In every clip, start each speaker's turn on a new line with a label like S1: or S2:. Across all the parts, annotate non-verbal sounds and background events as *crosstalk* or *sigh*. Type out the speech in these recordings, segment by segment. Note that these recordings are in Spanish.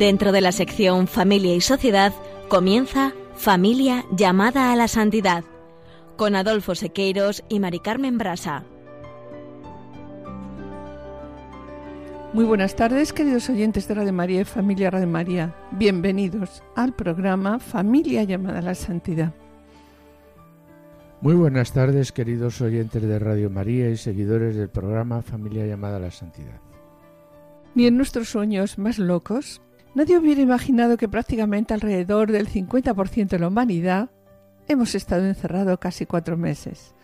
S1: Dentro de la sección Familia y Sociedad comienza Familia llamada a la santidad con Adolfo Sequeiros y Mari Carmen Brasa.
S2: Muy buenas tardes, queridos oyentes de Radio María y Familia Radio María. Bienvenidos al programa Familia llamada a la santidad.
S3: Muy buenas tardes, queridos oyentes de Radio María y seguidores del programa Familia llamada a la santidad.
S2: Ni en nuestros sueños más locos Nadie hubiera imaginado que prácticamente alrededor del 50% de la humanidad hemos estado encerrados casi cuatro meses.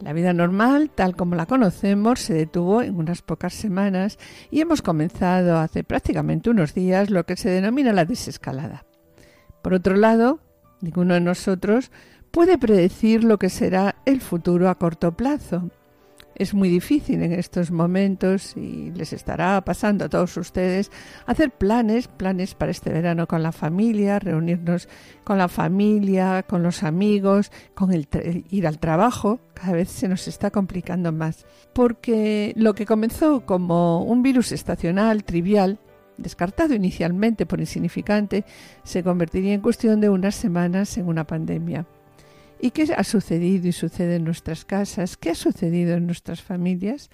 S2: La vida normal, tal como la conocemos, se detuvo en unas pocas semanas y hemos comenzado hace prácticamente unos días lo que se denomina la desescalada. Por otro lado, ninguno de nosotros puede predecir lo que será el futuro a corto plazo es muy difícil en estos momentos y les estará pasando a todos ustedes hacer planes, planes para este verano con la familia, reunirnos con la familia, con los amigos, con el ir al trabajo. Cada vez se nos está complicando más. Porque lo que comenzó como un virus estacional, trivial, descartado inicialmente por insignificante, se convertiría en cuestión de unas semanas en una pandemia. ¿Y qué ha sucedido y sucede en nuestras casas? ¿Qué ha sucedido en nuestras familias?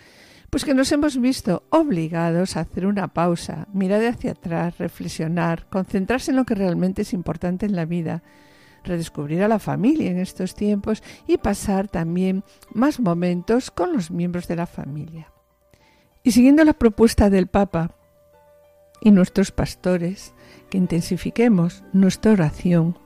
S2: Pues que nos hemos visto obligados a hacer una pausa, mirar hacia atrás, reflexionar, concentrarse en lo que realmente es importante en la vida, redescubrir a la familia en estos tiempos y pasar también más momentos con los miembros de la familia. Y siguiendo la propuesta del Papa y nuestros pastores, que intensifiquemos nuestra oración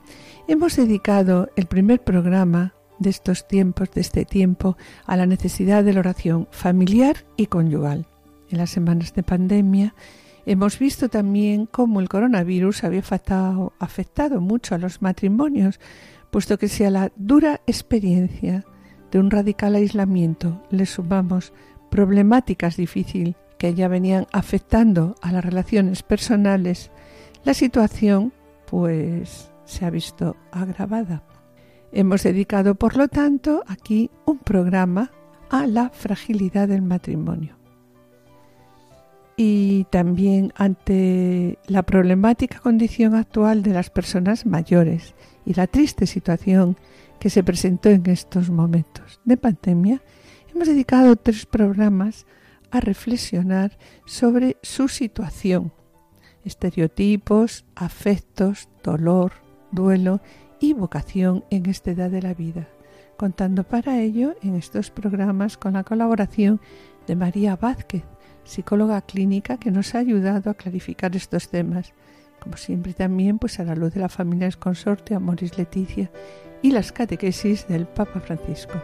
S2: Hemos dedicado el primer programa de estos tiempos, de este tiempo, a la necesidad de la oración familiar y conyugal. En las semanas de pandemia hemos visto también cómo el coronavirus había afectado, mucho a los matrimonios, puesto que si a la dura experiencia de un radical aislamiento le sumamos problemáticas difíciles que ya venían afectando a las relaciones personales, la situación pues se ha visto agravada. Hemos dedicado, por lo tanto, aquí un programa a la fragilidad del matrimonio. Y también ante la problemática condición actual de las personas mayores y la triste situación que se presentó en estos momentos de pandemia, hemos dedicado tres programas a reflexionar sobre su situación, estereotipos, afectos, dolor, duelo y vocación en esta edad de la vida, contando para ello en estos programas con la colaboración de María Vázquez, psicóloga clínica que nos ha ayudado a clarificar estos temas, como siempre también pues a la luz de la familia consorte Amoris Leticia y las catequesis del Papa Francisco.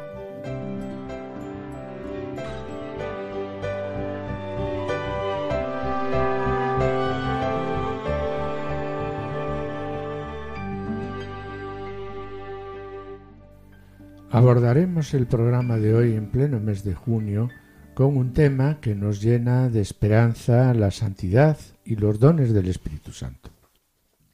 S3: Abordaremos el programa de hoy en pleno mes de junio con un tema que nos llena de esperanza, la santidad y los dones del Espíritu Santo.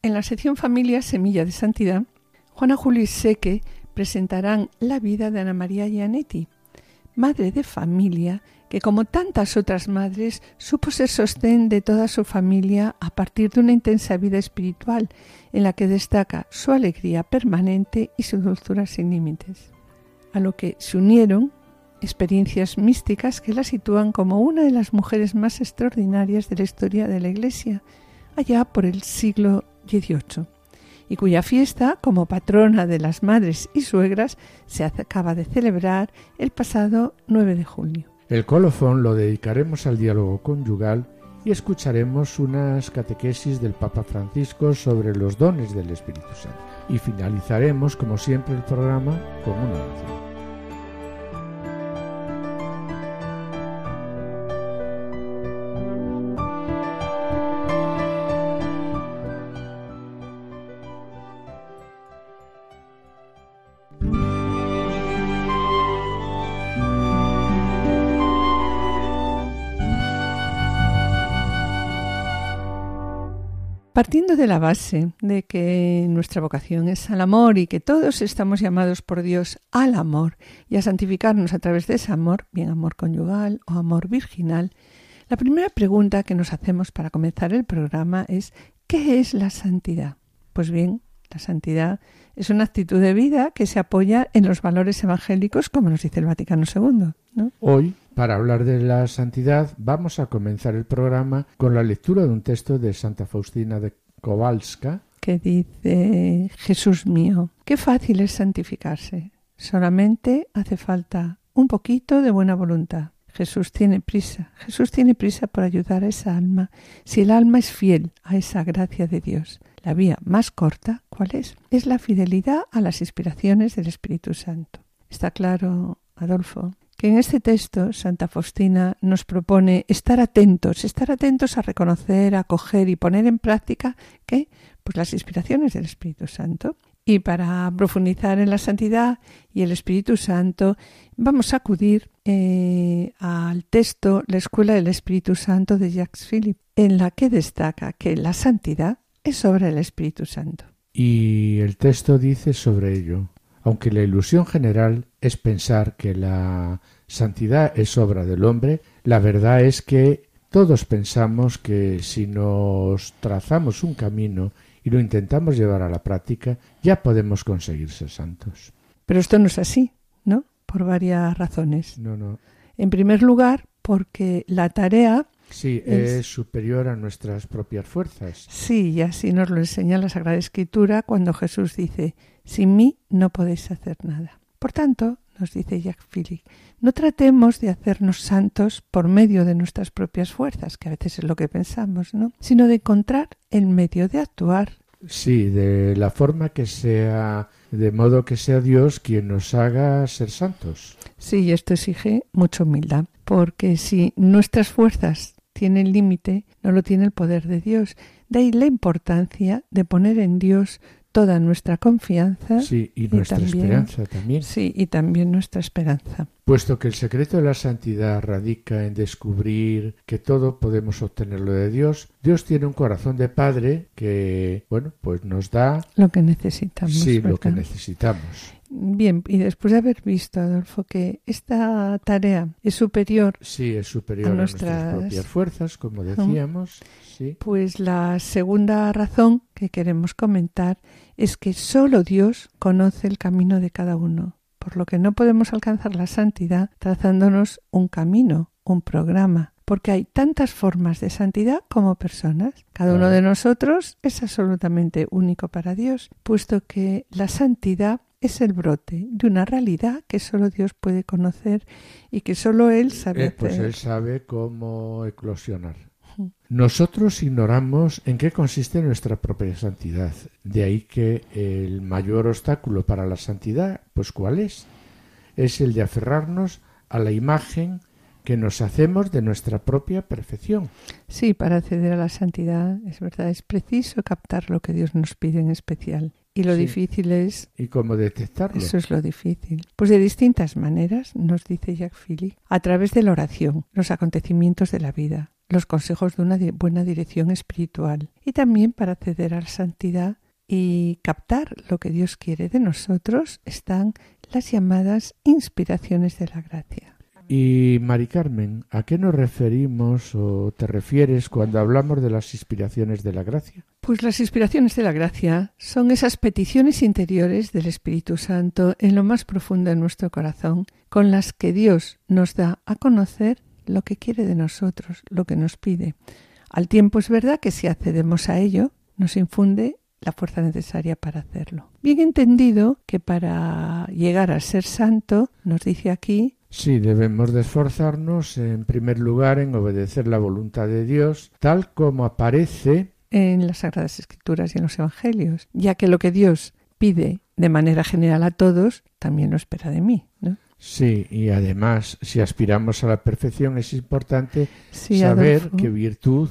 S2: En la sección Familia Semilla de Santidad, Juana Julio y Seque presentarán la vida de Ana María Gianetti, madre de familia que como tantas otras madres supo ser sostén de toda su familia a partir de una intensa vida espiritual en la que destaca su alegría permanente y su dulzura sin límites a lo que se unieron experiencias místicas que la sitúan como una de las mujeres más extraordinarias de la historia de la Iglesia, allá por el siglo XVIII, y cuya fiesta, como patrona de las madres y suegras, se acaba de celebrar el pasado 9 de junio.
S3: El colofón lo dedicaremos al diálogo conyugal y escucharemos unas catequesis del Papa Francisco sobre los dones del Espíritu Santo. Y finalizaremos, como siempre, el programa con una oración.
S2: Partiendo de la base de que nuestra vocación es al amor y que todos estamos llamados por Dios al amor y a santificarnos a través de ese amor, bien amor conyugal o amor virginal, la primera pregunta que nos hacemos para comenzar el programa es ¿Qué es la santidad? Pues bien, la santidad es una actitud de vida que se apoya en los valores evangélicos, como nos dice el Vaticano II. ¿no?
S3: Hoy, para hablar de la santidad, vamos a comenzar el programa con la lectura de un texto de Santa Faustina de Kowalska,
S2: que dice, Jesús mío, qué fácil es santificarse. Solamente hace falta un poquito de buena voluntad. Jesús tiene prisa, Jesús tiene prisa por ayudar a esa alma, si el alma es fiel a esa gracia de Dios. La vía más corta, ¿cuál es? Es la fidelidad a las inspiraciones del Espíritu Santo. Está claro, Adolfo, que en este texto Santa Faustina nos propone estar atentos, estar atentos a reconocer, a acoger y poner en práctica ¿qué? Pues las inspiraciones del Espíritu Santo. Y para profundizar en la santidad y el Espíritu Santo, vamos a acudir eh, al texto La Escuela del Espíritu Santo de Jacques Philippe, en la que destaca que la santidad es obra del Espíritu Santo.
S3: Y el texto dice sobre ello, aunque la ilusión general es pensar que la santidad es obra del hombre, la verdad es que todos pensamos que si nos trazamos un camino y lo intentamos llevar a la práctica, ya podemos conseguir ser santos.
S2: Pero esto no es así, ¿no? Por varias razones.
S3: No, no.
S2: En primer lugar, porque la tarea
S3: Sí, es, superior a nuestras propias fuerzas.
S2: Sí, y así nos lo enseña la Sagrada Escritura cuando Jesús dice, sin mí no podéis hacer nada. Por tanto, nos dice Jacques Philippe, no tratemos de hacernos santos por medio de nuestras propias fuerzas, que a veces es lo que pensamos, ¿no? Sino de encontrar el medio de actuar.
S3: Sí, de la forma que sea, de modo que sea Dios quien nos haga ser santos.
S2: Sí, y esto exige mucha humildad, porque si nuestras fuerzas tienen límite, no lo tiene el poder de Dios. De ahí la importancia de poner en Dios toda nuestra confianza.
S3: Sí, y nuestra esperanza también.
S2: Sí, y también nuestra esperanza.
S3: Puesto que el secreto de la santidad radica en descubrir que todo podemos obtenerlo de Dios, Dios tiene un corazón de Padre que, bueno, pues nos da...
S2: Lo que necesitamos.
S3: Sí, lo que necesitamos.
S2: Bien, y después de haber visto, Adolfo, que esta tarea es superior,
S3: sí, es superior a, nuestras, propias fuerzas, como decíamos, sí.
S2: pues la segunda razón que queremos comentar es que solo Dios conoce el camino de cada uno, por lo que no podemos alcanzar la santidad trazándonos un camino, un programa, porque hay tantas formas de santidad como personas. Cada uno de nosotros es absolutamente único para Dios, puesto que la santidad es el brote de una realidad que solo Dios puede conocer y que solo Él sabe
S3: eh, pues Él sabe cómo eclosionar. Nosotros ignoramos en qué consiste nuestra propia santidad. De ahí que el mayor obstáculo para la santidad, pues ¿cuál es? Es el de aferrarnos a la imagen que nos hacemos de nuestra propia perfección.
S2: Sí, para acceder a la santidad, es verdad, es preciso captar lo que Dios nos pide en especial. Y lo difícil es...
S3: ¿Y cómo detectarlo?
S2: Eso es lo difícil. Pues de distintas maneras, nos dice Jacques Philippe, a través de la oración, los acontecimientos de la vida, los consejos de una buena dirección espiritual y también para acceder a la santidad y captar lo que Dios quiere de nosotros están las llamadas inspiraciones de la gracia.
S3: Y Mari Carmen, ¿a qué nos referimos o te refieres cuando hablamos de las inspiraciones de la gracia?
S2: Pues las inspiraciones de la gracia son esas peticiones interiores del Espíritu Santo en lo más profundo de nuestro corazón, con las que Dios nos da a conocer lo que quiere de nosotros, lo que nos pide. Al tiempo es verdad que si accedemos a ello, nos infunde la fuerza necesaria para hacerlo. Bien entendido que para llegar a ser santo, nos dice aquí,
S3: Sí, debemos de esforzarnos en primer lugar en obedecer la voluntad de Dios tal como aparece
S2: en las Sagradas Escrituras y en los Evangelios, ya que lo que Dios pide de manera general a todos, también lo espera de mí. ¿no?
S3: Sí, y además, si aspiramos a la perfección, es importante saber qué virtud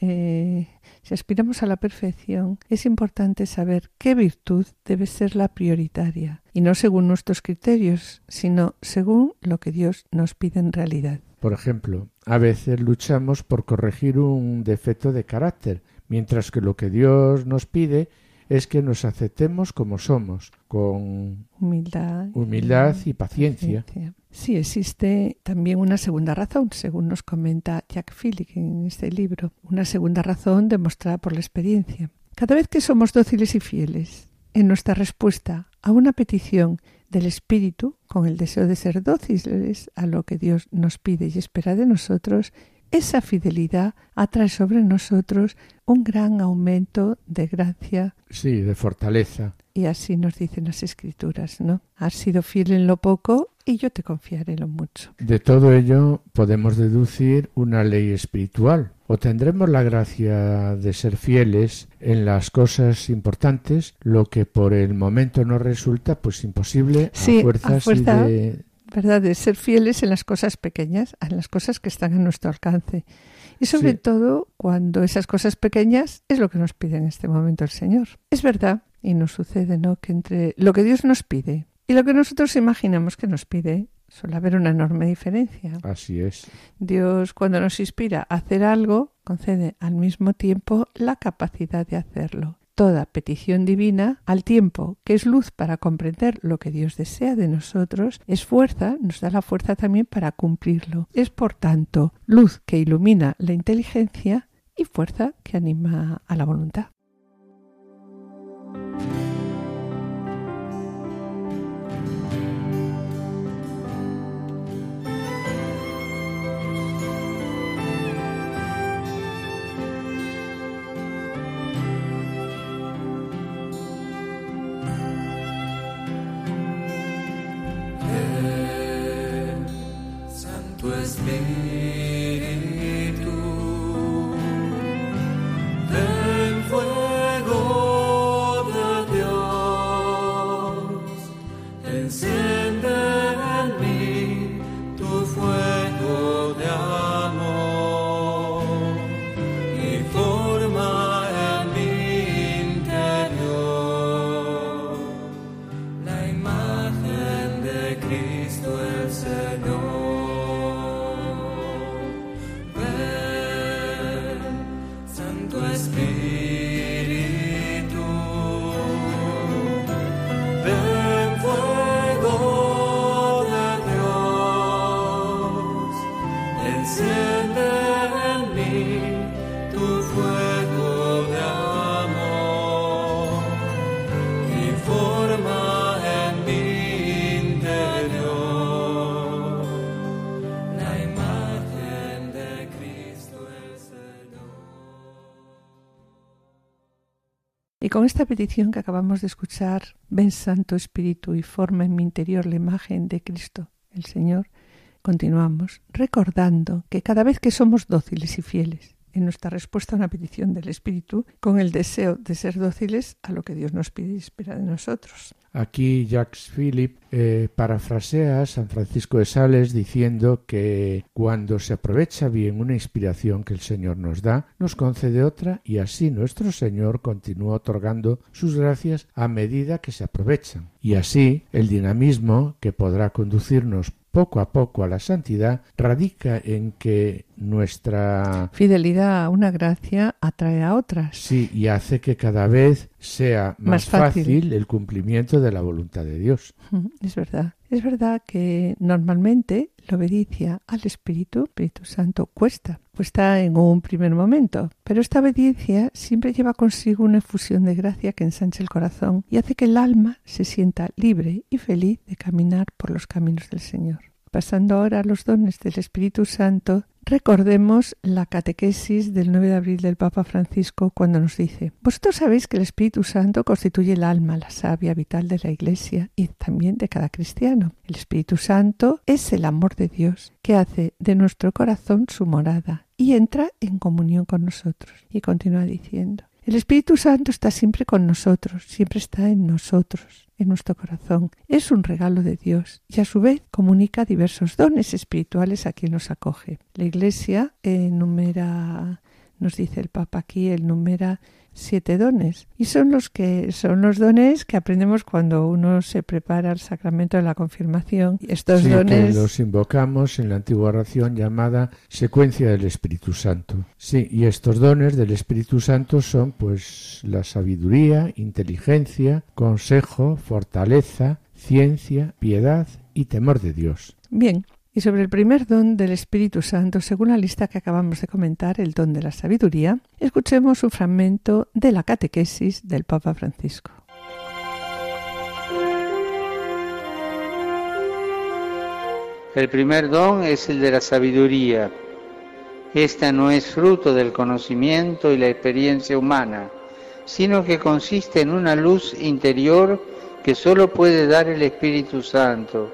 S2: eh, si aspiramos a la perfección, es importante saber qué virtud debe ser la prioritaria, y no según nuestros criterios, sino según lo que Dios nos pide en realidad.
S3: Por ejemplo, a veces luchamos por corregir un defecto de carácter, mientras que lo que Dios nos pide es que nos aceptemos como somos, con
S2: humildad,
S3: humildad y paciencia.
S2: Sí, existe también una segunda razón, según nos comenta Jack Phillips en este libro, una segunda razón demostrada por la experiencia. Cada vez que somos dóciles y fieles en nuestra respuesta a una petición del Espíritu, con el deseo de ser dóciles a lo que Dios nos pide y espera de nosotros, esa fidelidad atrae sobre nosotros un gran aumento de gracia.
S3: Sí, de fortaleza.
S2: Y así nos dicen las escrituras, ¿no? Has sido fiel en lo poco y yo te confiaré en lo mucho.
S3: De todo ello podemos deducir una ley espiritual. O tendremos la gracia de ser fieles en las cosas importantes, lo que por el momento nos resulta pues imposible
S2: sí,
S3: a fuerzas y de
S2: ¿verdad? De ser fieles en las cosas pequeñas, en las cosas que están a nuestro alcance. Y sobre
S3: Sí.
S2: todo cuando esas cosas pequeñas es lo que nos pide en este momento el Señor. Es verdad, y nos sucede, ¿no? Que entre lo que Dios nos pide y lo que nosotros imaginamos que nos pide, suele haber una enorme diferencia.
S3: Así es.
S2: Dios, cuando nos inspira a hacer algo, concede al mismo tiempo la capacidad de hacerlo. Toda petición divina, al tiempo que es luz para comprender lo que Dios desea de nosotros, es fuerza, nos da la fuerza también para cumplirlo. Es, por tanto, luz que ilumina la inteligencia y fuerza que anima a la voluntad. Con esta petición que acabamos de escuchar, ven Santo Espíritu y forma en mi interior la imagen de Cristo, el Señor, continuamos recordando que cada vez que somos dóciles y fieles en nuestra respuesta a una petición del Espíritu, con el deseo de ser dóciles a lo que Dios nos pide y espera de nosotros.
S3: Aquí Jacques Philip eh, parafrasea a San Francisco de Sales diciendo que cuando se aprovecha bien una inspiración que el Señor nos da, nos concede otra y así nuestro Señor continúa otorgando sus gracias a medida que se aprovechan. Y así el dinamismo que podrá conducirnos poco a poco a la santidad radica en que nuestra
S2: Fidelidad a una gracia atrae a otras.
S3: sí y hace que cada vez sea más,
S2: Más fácil.
S3: fácil el cumplimiento de la voluntad de Dios. *laughs*
S2: Es verdad. Es verdad que normalmente la obediencia al Espíritu, Espíritu Santo, cuesta. Cuesta en un primer momento. Pero esta obediencia siempre lleva consigo una efusión de gracia que ensancha el corazón y hace que el alma se sienta libre y feliz de caminar por los caminos del Señor. Pasando ahora a los dones del Espíritu Santo, recordemos la catequesis del 9 de abril del Papa Francisco cuando nos dice, Vosotros sabéis que el Espíritu Santo constituye el alma, la savia vital de la Iglesia y también de cada cristiano. El Espíritu Santo es el amor de Dios que hace de nuestro corazón su morada y entra en comunión con nosotros. Y continúa diciendo, el Espíritu Santo está siempre con nosotros, siempre está en nosotros, en nuestro corazón. Es un regalo de Dios y a su vez comunica diversos dones espirituales a quien nos acoge. La Iglesia enumera nos dice el Papa aquí, el número siete dones y son los que son los dones que aprendemos cuando uno se prepara al sacramento de la confirmación estos
S3: Sí,
S2: dones
S3: que los invocamos en la antigua oración llamada secuencia del Espíritu Santo. Sí, y estos dones del Espíritu Santo son pues la sabiduría, inteligencia, consejo, fortaleza, ciencia, piedad y temor de Dios.
S2: bien y sobre el primer don del Espíritu Santo según la lista que acabamos de comentar el don de la sabiduría escuchemos un fragmento de la catequesis del Papa Francisco
S4: El primer don es el de la sabiduría. Esta no es fruto del conocimiento y la experiencia humana, sino que consiste en una luz interior que solo puede dar el Espíritu Santo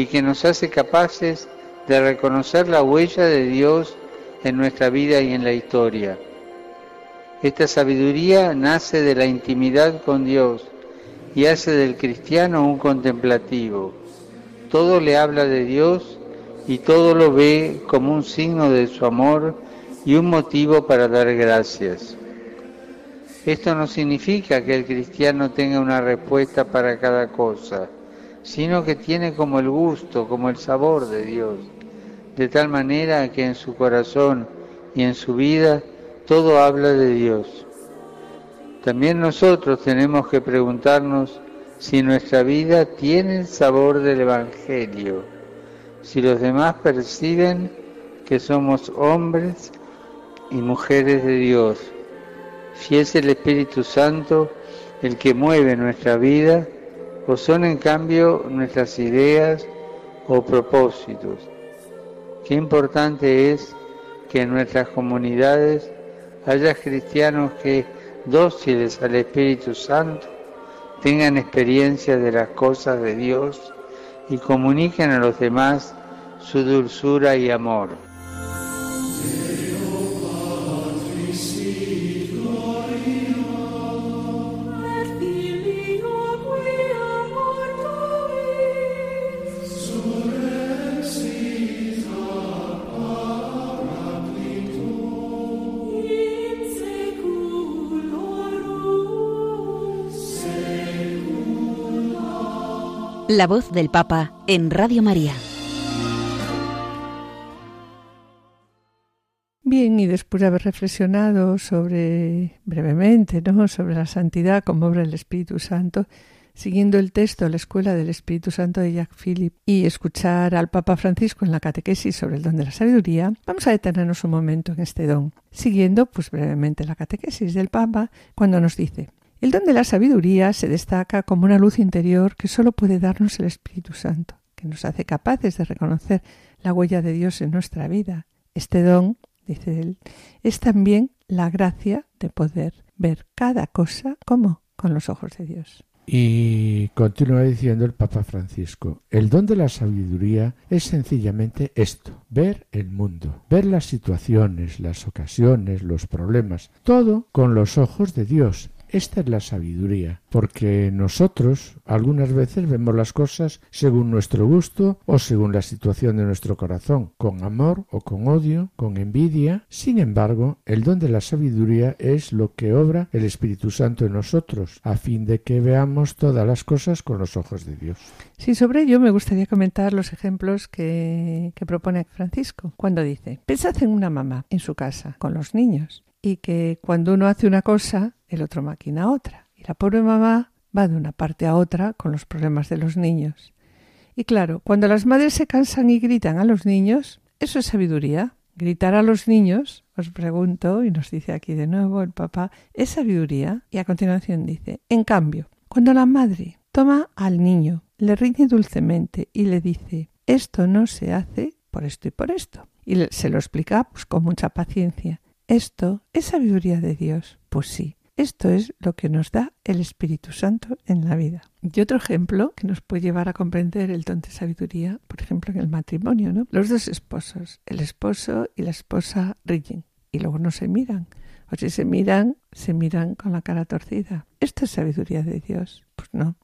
S4: y que nos hace capaces de reconocer la huella de Dios en nuestra vida y en la historia. Esta sabiduría nace de la intimidad con Dios y hace del cristiano un contemplativo todo le habla de Dios y todo lo ve como un signo de su amor y un motivo para dar gracias. Esto no significa que el cristiano tenga una respuesta para cada cosa, sino que tiene como el gusto, como el sabor de Dios, de tal manera que en su corazón y en su vida todo habla de Dios. También nosotros tenemos que preguntarnos si nuestra vida tiene el sabor del Evangelio, si los demás perciben que somos hombres y mujeres de Dios, si es el Espíritu Santo el que mueve nuestra vida o son en cambio nuestras ideas o propósitos. Qué importante es que en nuestras comunidades haya cristianos que, dóciles al Espíritu Santo, tengan experiencia de las cosas de Dios y comuniquen a los demás su dulzura y amor.
S1: La voz del Papa en Radio María.
S2: Bien, y después de haber reflexionado sobre, brevemente, ¿no? sobre la santidad como obra del Espíritu Santo, siguiendo el texto de la Escuela del Espíritu Santo de Jacques Philippe y escuchar al Papa Francisco en la catequesis sobre el don de la sabiduría, vamos a detenernos un momento en este don, siguiendo pues brevemente la catequesis del Papa cuando nos dice el don de la sabiduría se destaca como una luz interior que solo puede darnos el Espíritu Santo, que nos hace capaces de reconocer la huella de Dios en nuestra vida. Este don, dice él, es también la gracia de poder ver cada cosa como con los ojos de Dios.
S3: Y continúa diciendo el Papa Francisco, el don de la sabiduría es sencillamente esto, ver el mundo, ver las situaciones, las ocasiones, los problemas, todo con los ojos de Dios, esta es la sabiduría, porque nosotros algunas veces vemos las cosas según nuestro gusto o según la situación de nuestro corazón, con amor o con odio, con envidia. Sin embargo, el don de la sabiduría es lo que obra el Espíritu Santo en nosotros, a fin de que veamos todas las cosas con los ojos de Dios.
S2: Sí, sobre ello me gustaría comentar los ejemplos que, que propone Francisco, cuando dice, pensad en una mamá en su casa, con los niños, y que cuando uno hace una cosa, el otro maquina otra. Y la pobre mamá va de una parte a otra con los problemas de los niños. Y claro, cuando las madres se cansan y gritan a los niños, eso es sabiduría. Gritar a los niños, os pregunto, y nos dice aquí de nuevo el papá, es sabiduría. Y a continuación dice, en cambio, cuando la madre toma al niño, le riñe dulcemente y le dice, esto no se hace por esto y por esto. Y se lo explica pues, con mucha paciencia. ¿Esto es sabiduría de Dios? Pues sí, esto es lo que nos da el Espíritu Santo en la vida. Y otro ejemplo que nos puede llevar a comprender el don de sabiduría, por ejemplo, en el matrimonio, ¿no? Los dos esposos, el esposo y la esposa ríen y luego no se miran. O si se miran, se miran con la cara torcida. ¿Esto es sabiduría de Dios? Pues no.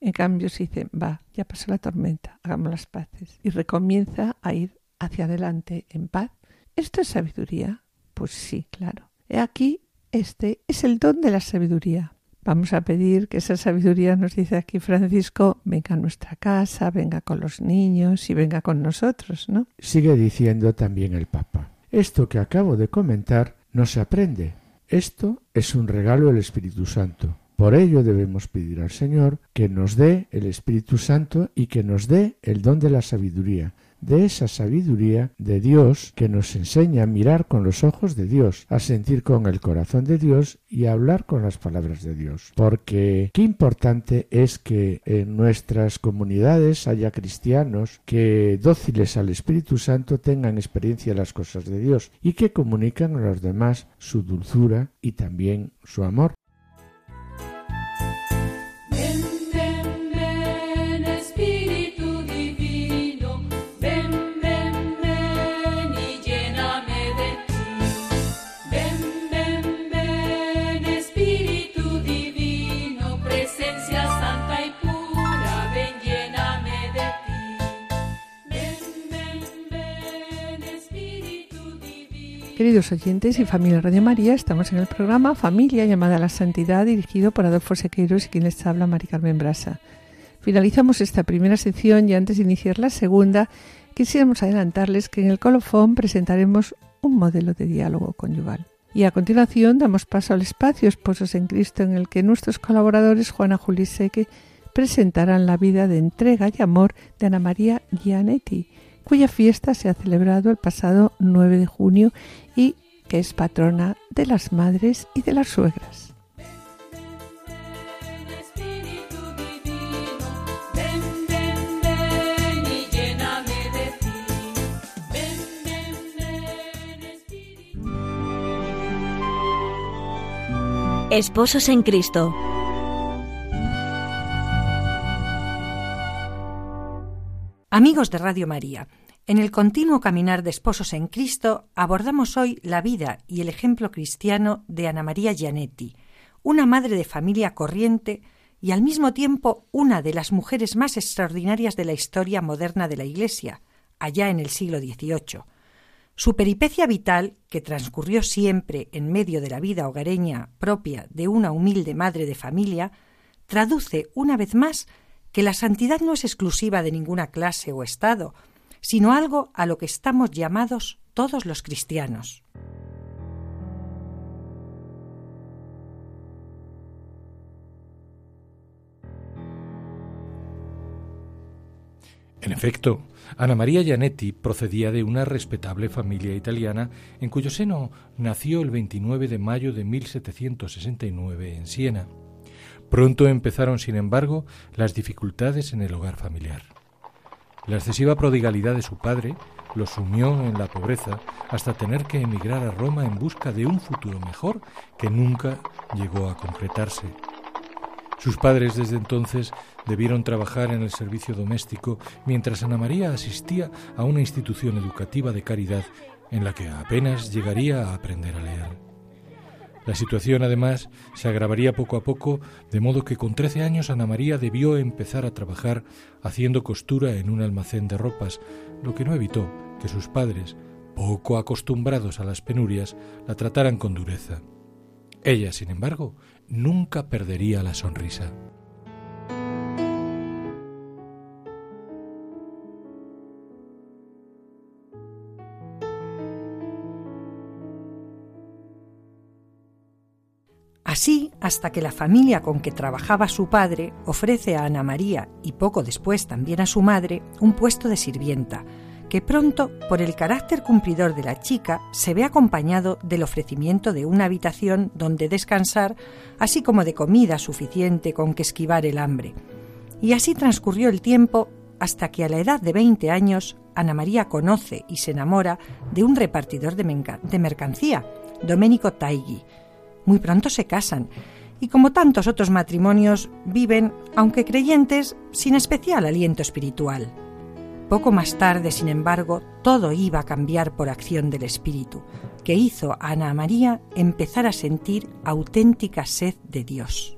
S2: En cambio, se dice, va, ya pasó la tormenta, hagamos las paces. Y recomienza a ir hacia adelante en paz. ¿Esto es sabiduría? Pues sí, claro. Aquí, este es el don de la sabiduría. Vamos a pedir que esa sabiduría, nos dice aquí Francisco, venga a nuestra casa, venga con los niños y venga con nosotros, ¿no?
S3: Sigue diciendo también el Papa. Esto que acabo de comentar no se aprende. Esto es un regalo del Espíritu Santo. Por ello debemos pedir al Señor que nos dé el Espíritu Santo y que nos dé el don de la sabiduría, de esa sabiduría de Dios que nos enseña a mirar con los ojos de Dios, a sentir con el corazón de Dios y a hablar con las palabras de Dios. Porque qué importante es que en nuestras comunidades haya cristianos que dóciles al Espíritu Santo tengan experiencia de las cosas de Dios y que comunican a los demás su dulzura y también su amor.
S2: Queridos oyentes y familia Radio María, estamos en el programa Familia llamada a la Santidad, dirigido por Adolfo Sequeiros y quien les habla, Mari Carmen Brasa. Finalizamos esta primera sección y antes de iniciar la segunda, quisiéramos adelantarles que en el colofón presentaremos un modelo de diálogo conyugal. Y a continuación damos paso al espacio Esposos en Cristo en el que nuestros colaboradores Juana Juli Seque presentarán la vida de entrega y amor de Ana María Gianetti, cuya fiesta se ha celebrado el pasado 9 de junio y que es patrona de las madres y de las suegras.
S5: Espíritu Divino, ven, ven, ven y lléname de ti. Ven, ven, ven, Espíritu.
S1: Esposos en Cristo.
S6: Amigos de Radio María, en el continuo caminar de esposos en Cristo abordamos hoy la vida y el ejemplo cristiano de Ana María Gianetti, una madre de familia corriente y al mismo tiempo una de las mujeres más extraordinarias de la historia moderna de la Iglesia, allá en el siglo XVIII. Su peripecia vital, que transcurrió siempre en medio de la vida hogareña propia de una humilde madre de familia, traduce una vez más que la santidad no es exclusiva de ninguna clase o estado, sino algo a lo que estamos llamados todos los cristianos.
S7: En efecto, Ana María Gianetti procedía de una respetable familia italiana en cuyo seno nació el 29 de mayo de 1769 en Siena. Pronto empezaron, sin embargo, las dificultades en el hogar familiar. La excesiva prodigalidad de su padre lo sumió en la pobreza hasta tener que emigrar a Roma en busca de un futuro mejor que nunca llegó a concretarse. Sus padres desde entonces debieron trabajar en el servicio doméstico mientras Ana María asistía a una institución educativa de caridad en la que apenas llegaría a aprender a leer. La situación, además, se agravaría poco a poco, de modo que con trece años Ana María debió empezar a trabajar haciendo costura en un almacén de ropas, lo que no evitó que sus padres, poco acostumbrados a las penurias, la trataran con dureza. Ella, sin embargo, nunca perdería la sonrisa.
S6: Así hasta que la familia con que trabajaba su padre ofrece a Ana María y poco después también a su madre un puesto de sirvienta, que pronto, por el carácter cumplidor de la chica, se ve acompañado del ofrecimiento de una habitación donde descansar, así como de comida suficiente con que esquivar el hambre. Y así transcurrió el tiempo hasta que a la edad de 20 años Ana María conoce y se enamora de un repartidor de, mercancía, Domenico Taigui. Muy pronto se casan y como tantos otros matrimonios viven, aunque creyentes, sin especial aliento espiritual. Poco más tarde, sin embargo, todo iba a cambiar por acción del Espíritu, que hizo a Ana María empezar a sentir auténtica sed de Dios.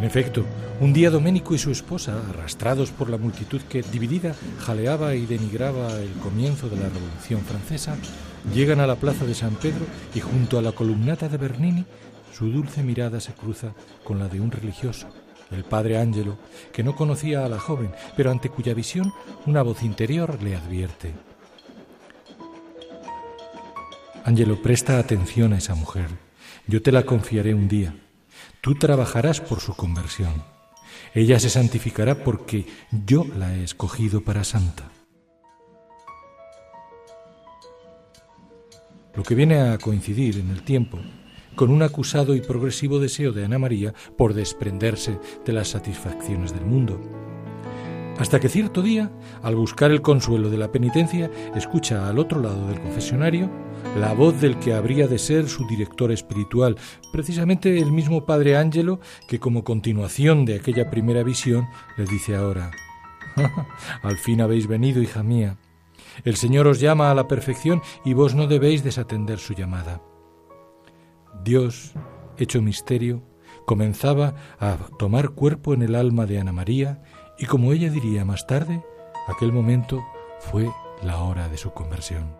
S7: En efecto, un día Doménico y su esposa, arrastrados por la multitud que, dividida, jaleaba y denigraba el comienzo de la Revolución Francesa, llegan a la plaza de San Pedro y junto a la columnata de Bernini, su dulce mirada se cruza con la de un religioso, el padre Ángelo, que no conocía a la joven, pero ante cuya visión una voz interior le advierte. Ángelo, presta atención a esa mujer. Yo te la confiaré un día. Tú trabajarás por su conversión. Ella se santificará porque yo la he escogido para santa. Lo que viene a coincidir en el tiempo con un acusado y progresivo deseo de Ana María por desprenderse de las satisfacciones del mundo. Hasta que cierto día, al buscar el consuelo de la penitencia, escucha al otro lado del confesionario la voz del que habría de ser su director espiritual, precisamente el mismo Padre Ángelo que como continuación de aquella primera visión le dice ahora, Al fin habéis venido, hija mía. El Señor os llama a la perfección y vos no debéis desatender su llamada. Dios, hecho misterio, comenzaba a tomar cuerpo en el alma de Ana María y como ella diría más tarde, aquel momento fue la hora de su conversión.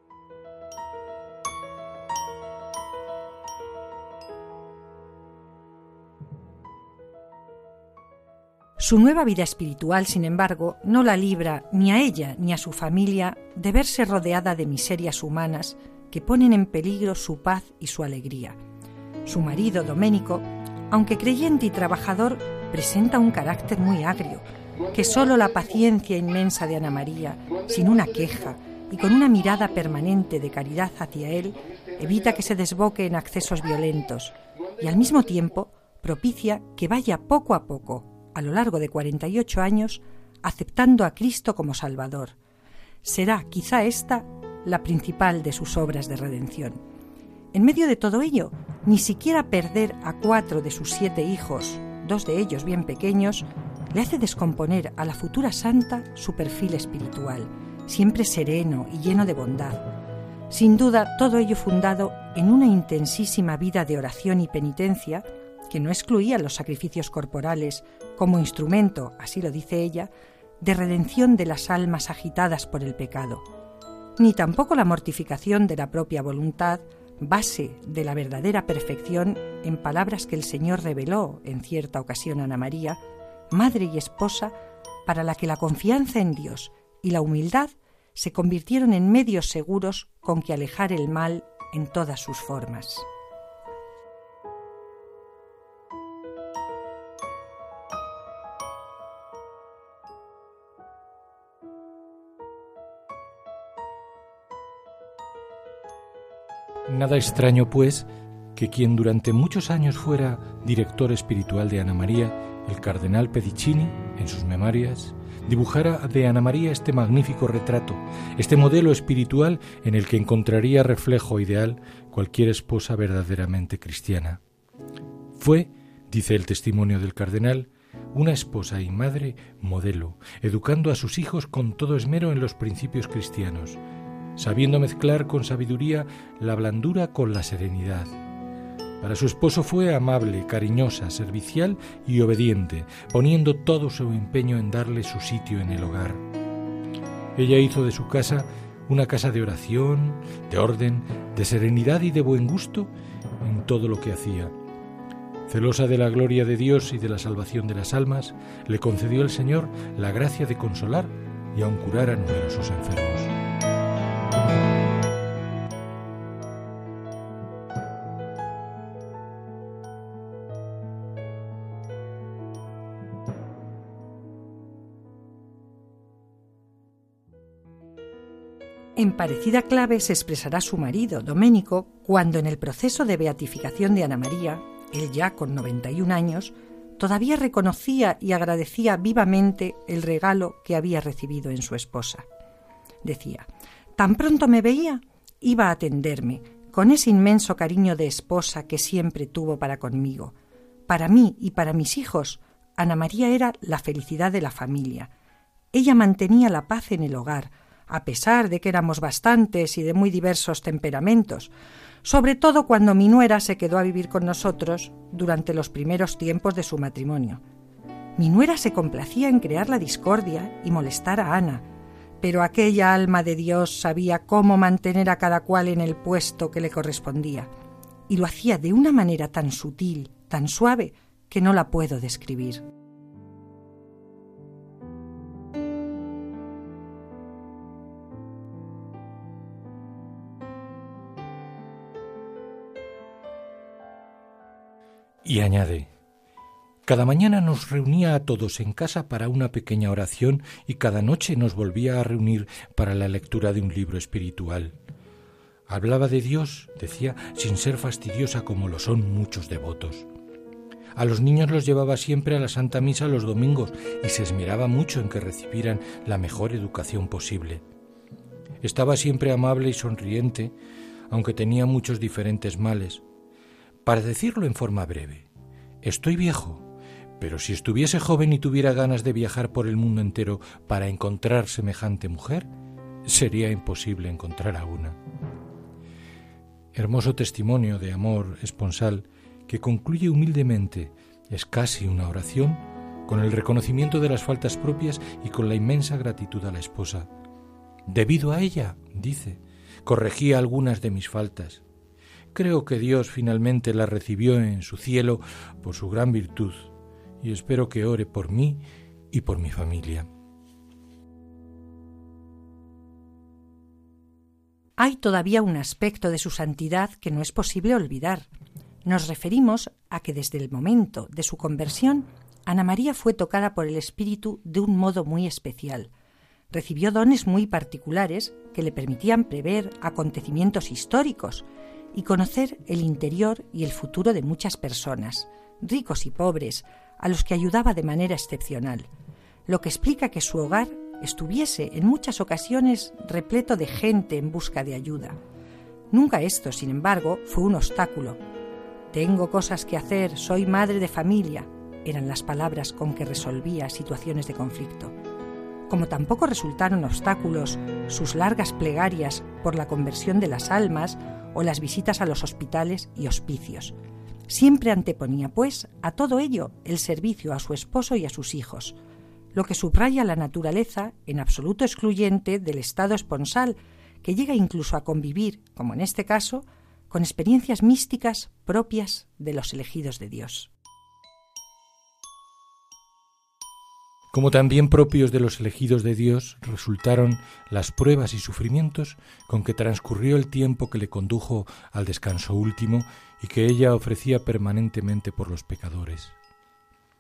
S6: Su nueva vida espiritual, sin embargo, no la libra ni a ella ni a su familia de verse rodeada de miserias humanas que ponen en peligro su paz y su alegría. Su marido, Doménico, aunque creyente y trabajador, presenta un carácter muy agrio, que solo la paciencia inmensa de Ana María, sin una queja y con una mirada permanente de caridad hacia él, evita que se desboque en accesos violentos y al mismo tiempo propicia que vaya poco a poco, a lo largo de 48 años, aceptando a Cristo como Salvador. Será quizá esta la principal de sus obras de redención. En medio de todo ello, ni siquiera perder a cuatro de sus siete hijos, dos de ellos bien pequeños, le hace descomponer a la futura santa su perfil espiritual, siempre sereno y lleno de bondad. Sin duda, todo ello fundado en una intensísima vida de oración y penitencia que no excluía los sacrificios corporales como instrumento, así lo dice ella, de redención de las almas agitadas por el pecado, ni tampoco la mortificación de la propia voluntad, base de la verdadera perfección en palabras que el Señor reveló en cierta ocasión a Ana María, madre y esposa, para la que la confianza en Dios y la humildad se convirtieron en medios seguros con que alejar el mal en todas sus formas.
S7: Nada extraño, pues, que quien durante muchos años fuera director espiritual de Ana María, el cardenal Pedicini, en sus memorias, dibujara de Ana María este magnífico retrato, este modelo espiritual en el que encontraría reflejo ideal cualquier esposa verdaderamente cristiana. Fue, dice el testimonio del cardenal, una esposa y madre modelo, educando a sus hijos con todo esmero en los principios cristianos, sabiendo mezclar con sabiduría la blandura con la serenidad. Para su esposo fue amable, cariñosa, servicial y obediente, poniendo todo su empeño en darle su sitio en el hogar. Ella hizo de su casa una casa de oración, de orden, de serenidad y de buen gusto en todo lo que hacía. Celosa de la gloria de Dios y de la salvación de las almas, le concedió el Señor la gracia de consolar y aun curar a numerosos enfermos.
S6: En parecida clave se expresará su marido, Doménico, cuando en el proceso de beatificación de Ana María, él ya con 91 años, todavía reconocía y agradecía vivamente el regalo que había recibido en su esposa. Decía, tan pronto me veía, iba a atenderme, con ese inmenso cariño de esposa que siempre tuvo para conmigo. Para mí y para mis hijos, Ana María era la felicidad de la familia. Ella mantenía la paz en el hogar, a pesar de que éramos bastantes y de muy diversos temperamentos, sobre todo cuando mi nuera se quedó a vivir con nosotros durante los primeros tiempos de su matrimonio. Mi nuera se complacía en crear la discordia y molestar a Ana, pero aquella alma de Dios sabía cómo mantener a cada cual en el puesto que le correspondía, y lo hacía de una manera tan sutil, tan suave, que no la puedo describir.
S7: Y añade, cada mañana nos reunía a todos en casa para una pequeña oración y cada noche nos volvía a reunir para la lectura de un libro espiritual. Hablaba de Dios, decía, sin ser fastidiosa como lo son muchos devotos. A los niños los llevaba siempre a la Santa Misa los domingos y se esmeraba mucho en que recibieran la mejor educación posible. Estaba siempre amable y sonriente, aunque tenía muchos diferentes males. Para decirlo en forma breve, estoy viejo, pero si estuviese joven y tuviera ganas de viajar por el mundo entero para encontrar semejante mujer, sería imposible encontrar a una. Hermoso testimonio de amor esponsal que concluye humildemente, es casi una oración, con el reconocimiento de las faltas propias y con la inmensa gratitud a la esposa. Debido a ella, dice, corregí algunas de mis faltas. Creo que Dios finalmente la recibió en su cielo por su gran virtud y espero que ore por mí y por mi familia.
S6: Hay todavía un aspecto de su santidad que no es posible olvidar. Nos referimos a que desde el momento de su conversión, Ana María fue tocada por el Espíritu de un modo muy especial. Recibió dones muy particulares que le permitían prever acontecimientos históricos y conocer el interior y el futuro de muchas personas, ricos y pobres, a los que ayudaba de manera excepcional, lo que explica que su hogar estuviese en muchas ocasiones repleto de gente en busca de ayuda. Nunca esto, sin embargo, fue un obstáculo. Tengo cosas que hacer, soy madre de familia, eran las palabras con que resolvía situaciones de conflicto. Como tampoco resultaron obstáculos sus largas plegarias por la conversión de las almas o las visitas a los hospitales y hospicios. Siempre anteponía, pues, a todo ello el servicio a su esposo y a sus hijos, lo que subraya la naturaleza en absoluto excluyente del estado esponsal, que llega incluso a convivir, como en este caso, con experiencias místicas propias de los elegidos de Dios.
S7: Como también propios de los elegidos de Dios resultaron las pruebas y sufrimientos con que transcurrió el tiempo que le condujo al descanso último y que ella ofrecía permanentemente por los pecadores.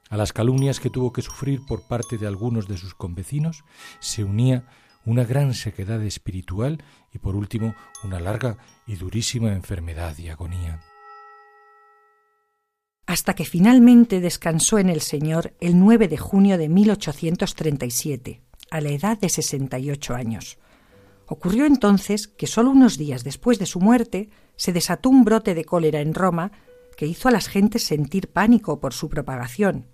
S7: A las calumnias que tuvo que sufrir por parte de algunos de sus convecinos se unía una gran sequedad espiritual y por último una larga y durísima enfermedad y agonía.
S6: Hasta que finalmente descansó en el Señor el 9 de junio de 1837, a la edad de 68 años. Ocurrió entonces que solo unos días después de su muerte se desató un brote de cólera en Roma que hizo a las gentes sentir pánico por su propagación.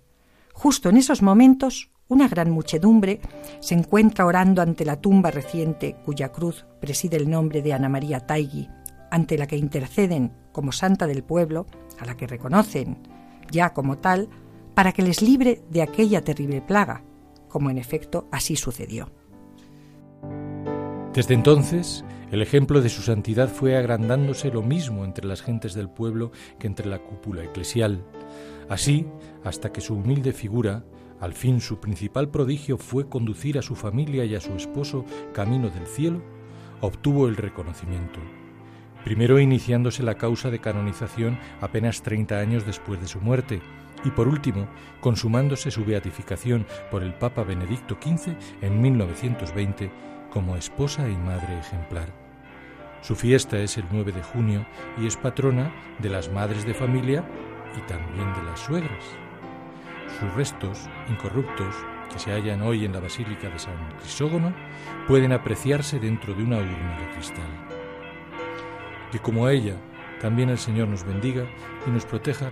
S6: Justo en esos momentos, una gran muchedumbre se encuentra orando ante la tumba reciente cuya cruz preside el nombre de Ana María Taigui, ante la que interceden como santa del pueblo, a la que reconocen ya como tal, para que les libre de aquella terrible plaga, como en efecto así sucedió.
S7: Desde entonces, el ejemplo de su santidad fue agrandándose lo mismo entre las gentes del pueblo que entre la cúpula eclesial. Así, hasta que su humilde figura, al fin su principal prodigio fue conducir a su familia y a su esposo camino del cielo, obtuvo el reconocimiento. Primero iniciándose la causa de canonización apenas 30 años después de su muerte, y por último, consumándose su beatificación por el Papa Benedicto XV en 1920 como esposa y madre ejemplar. Su fiesta es el 9 de junio y es patrona de las madres de familia y también de las suegras. Sus restos, incorruptos, que se hallan hoy en la Basílica de San Crisógono, pueden apreciarse dentro de una urna de cristal. Que como a ella, también el Señor nos bendiga y nos proteja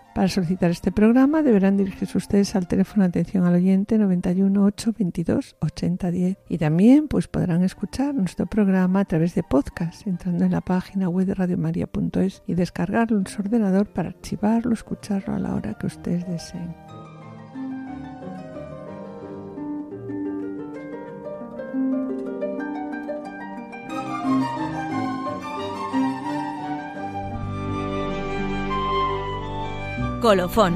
S2: Para solicitar este programa deberán dirigirse ustedes al teléfono de atención al oyente 91 8 22 80 10 y también pues podrán escuchar nuestro programa a través de podcast entrando en la página web de radiomaria.es y descargarlo en su ordenador para archivarlo, escucharlo a la hora que ustedes deseen.
S1: Colofón.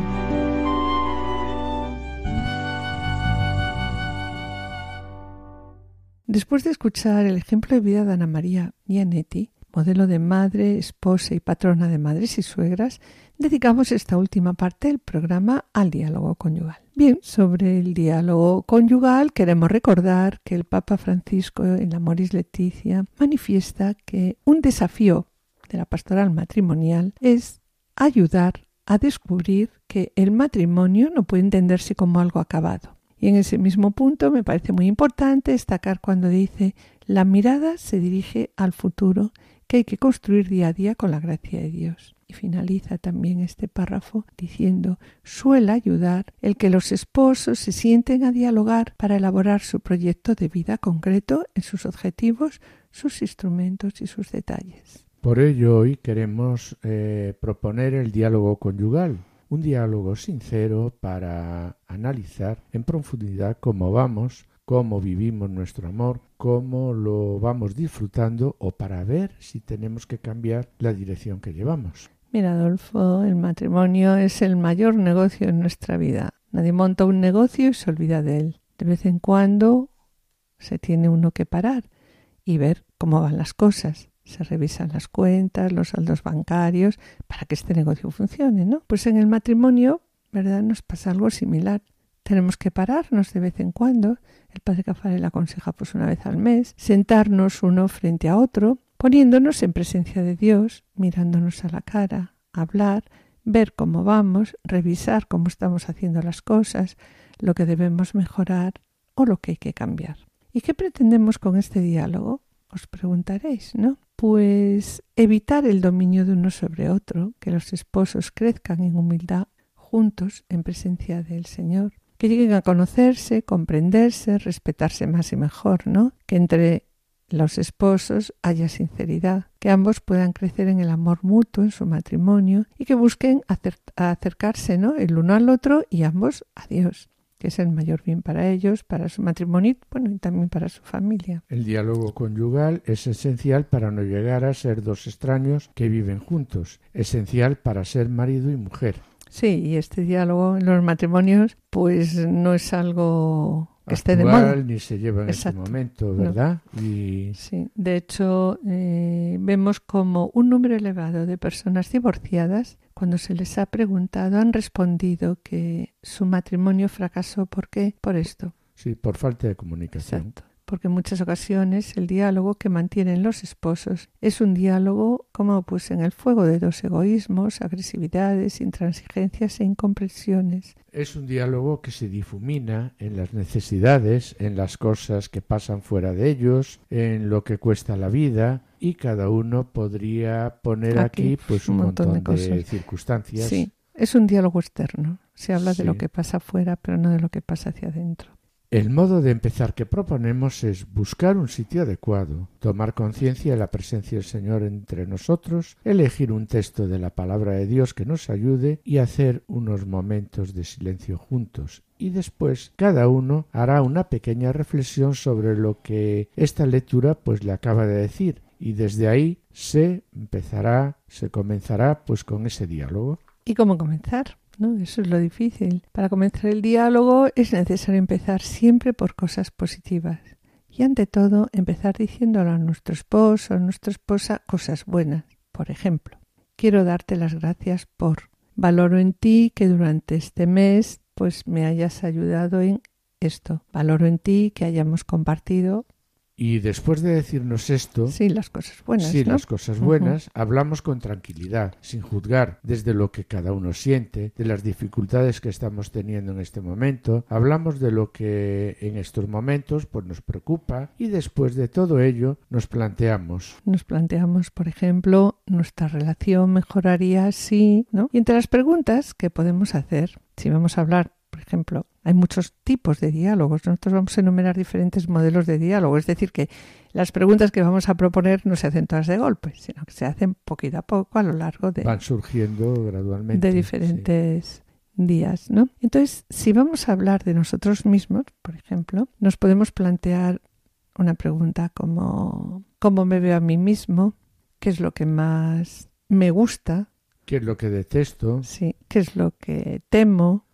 S2: Después de escuchar el ejemplo de vida de Ana María Gianetti, modelo de madre, esposa y patrona de madres y suegras, dedicamos esta última parte del programa al diálogo conyugal. Bien, sobre el diálogo conyugal queremos recordar que el Papa Francisco en la Moris Leticia manifiesta que un desafío de la pastoral matrimonial es ayudar a descubrir que el matrimonio no puede entenderse como algo acabado. Y en ese mismo punto me parece muy importante destacar cuando dice la mirada se dirige al futuro que hay que construir día a día con la gracia de Dios. Y finaliza también este párrafo diciendo suele ayudar el que los esposos se sienten a dialogar para elaborar su proyecto de vida concreto en sus objetivos, sus instrumentos y sus detalles.
S3: Por ello hoy queremos eh, proponer el diálogo conyugal, un diálogo sincero para analizar en profundidad cómo vamos, cómo vivimos nuestro amor, cómo lo vamos disfrutando o para ver si tenemos que cambiar la dirección que llevamos.
S2: Mira, Adolfo, el matrimonio es el mayor negocio en nuestra vida. Nadie monta un negocio y se olvida de él. De vez en cuando se tiene uno que parar y ver cómo van las cosas. Se revisan las cuentas, los saldos bancarios, para que este negocio funcione, ¿no? Pues en el matrimonio, ¿verdad? Nos pasa algo similar. Tenemos que pararnos de vez en cuando. El padre Cafarel aconseja pues una vez al mes, sentarnos uno frente a otro, poniéndonos en presencia de Dios, mirándonos a la cara, hablar, ver cómo vamos, revisar cómo estamos haciendo las cosas, lo que debemos mejorar o lo que hay que cambiar. ¿Y qué pretendemos con este diálogo? Os preguntaréis, ¿no? Pues evitar el dominio de uno sobre otro, que los esposos crezcan en humildad juntos en presencia del Señor, que lleguen a conocerse, comprenderse, respetarse más y mejor, ¿no? Que entre los esposos haya sinceridad, que ambos puedan crecer en el amor mutuo en su matrimonio y que busquen acer acercarse, ¿no? El uno al otro y ambos a Dios que es el mayor bien para ellos, para su matrimonio, bueno, y también para su familia.
S3: El diálogo conyugal es esencial para no llegar a ser dos extraños que viven juntos, esencial para ser marido y mujer.
S2: Sí, y este diálogo en los matrimonios, pues no es algo que esté de moda.
S3: ni se lleva en
S2: Exacto.
S3: este momento,
S2: No.
S3: ¿verdad? Y
S2: Sí, de hecho, eh, vemos como un número elevado de personas divorciadas, cuando se les ha preguntado, han respondido que su matrimonio fracasó. ¿Por qué? Por esto.
S3: sí, por falta de comunicación.
S2: Exacto. Porque en muchas ocasiones el diálogo que mantienen los esposos es un diálogo como pues en el fuego de dos egoísmos, agresividades, intransigencias e incomprensiones.
S3: Es un diálogo que se difumina en las necesidades, en las cosas que pasan fuera de ellos, en lo que cuesta la vida y cada uno podría poner aquí,
S2: Aquí,
S3: pues
S2: un
S3: un
S2: montón
S3: montón,
S2: de
S3: circunstancias.
S2: Sí, es un diálogo externo. Se habla de lo que pasa afuera, pero no de lo que pasa hacia adentro.
S3: El modo de empezar que proponemos es buscar un sitio adecuado, tomar conciencia de la presencia del Señor entre nosotros, elegir un texto de la palabra de Dios que nos ayude y hacer unos momentos de silencio juntos. Y después cada uno hará una pequeña reflexión sobre lo que esta lectura pues le acaba de decir y desde ahí se empezará, se comenzará pues con ese diálogo.
S2: ¿Y cómo comenzar? ¿No? Eso es lo difícil. Para comenzar el diálogo es necesario empezar siempre por cosas positivas. Y ante todo, empezar diciéndole a nuestro esposo o a nuestra esposa cosas buenas. Por ejemplo, quiero darte las gracias por valoro en ti que durante este mes pues me hayas ayudado en esto. Valoro en ti que hayamos compartido,
S3: Y después de decirnos esto,
S2: sí, las cosas buenas.
S3: sí,
S2: ¿no?
S3: las cosas buenas, hablamos con tranquilidad, sin juzgar desde lo que cada uno siente, de las dificultades que estamos teniendo en este momento, hablamos de lo que en estos momentos pues nos preocupa y después de todo ello nos planteamos
S2: Nos planteamos, por ejemplo, nuestra relación mejoraría si, ¿no? Y entre las preguntas que podemos hacer, si vamos a hablar, por ejemplo, hay muchos tipos de diálogos. Nosotros vamos a enumerar diferentes modelos de diálogo. Es decir, que las preguntas que vamos a proponer no se hacen todas de golpe, sino que se hacen poquito a poco a lo largo de,
S3: van surgiendo gradualmente.
S2: de
S3: sí.
S2: diferentes días, ¿no? Entonces, si vamos a hablar de nosotros mismos, por ejemplo, nos podemos plantear una pregunta como ¿cómo me veo a mí mismo? ¿Qué es lo que más me gusta?
S3: ¿Qué es lo que detesto?
S2: Sí, ¿qué es lo que temo?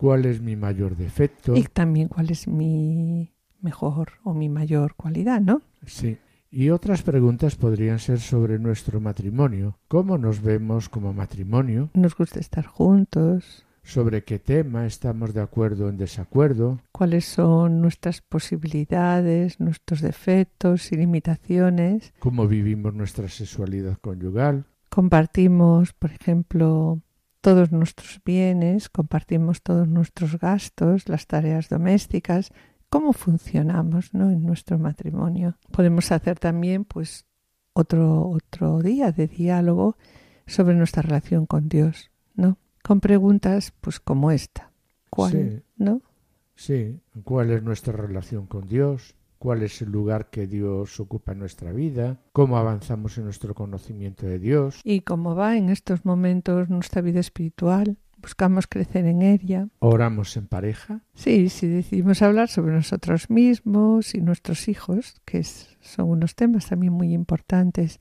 S3: ¿Cuál es mi mayor defecto?
S2: Y también cuál es mi mejor o mi mayor cualidad, ¿no?
S3: Sí. Y otras preguntas podrían ser sobre nuestro matrimonio. ¿Cómo nos vemos como matrimonio?
S2: Nos gusta estar juntos,
S3: ¿Sobre qué tema estamos de acuerdo o en desacuerdo?
S2: cuáles son nuestras posibilidades, nuestros defectos y limitaciones.
S3: ¿Cómo vivimos nuestra sexualidad conyugal?
S2: compartimos, por ejemplo, todos nuestros bienes, compartimos todos nuestros gastos, las tareas domésticas, cómo funcionamos ¿no? en nuestro matrimonio. Podemos hacer también pues otro, otro día de diálogo sobre nuestra relación con Dios, ¿no? Con preguntas pues como esta. ¿Cuál?
S3: Sí.
S2: ¿No?
S3: Sí. ¿Cuál es nuestra relación con Dios? ¿Cuál es el lugar que Dios ocupa en nuestra vida? ¿Cómo avanzamos en nuestro conocimiento de Dios?
S2: Y cómo va en estos momentos nuestra vida espiritual. Buscamos crecer en ella.
S3: ¿Oramos en pareja?
S2: Sí, si decidimos hablar sobre nosotros mismos y nuestros hijos, que son unos temas también muy importantes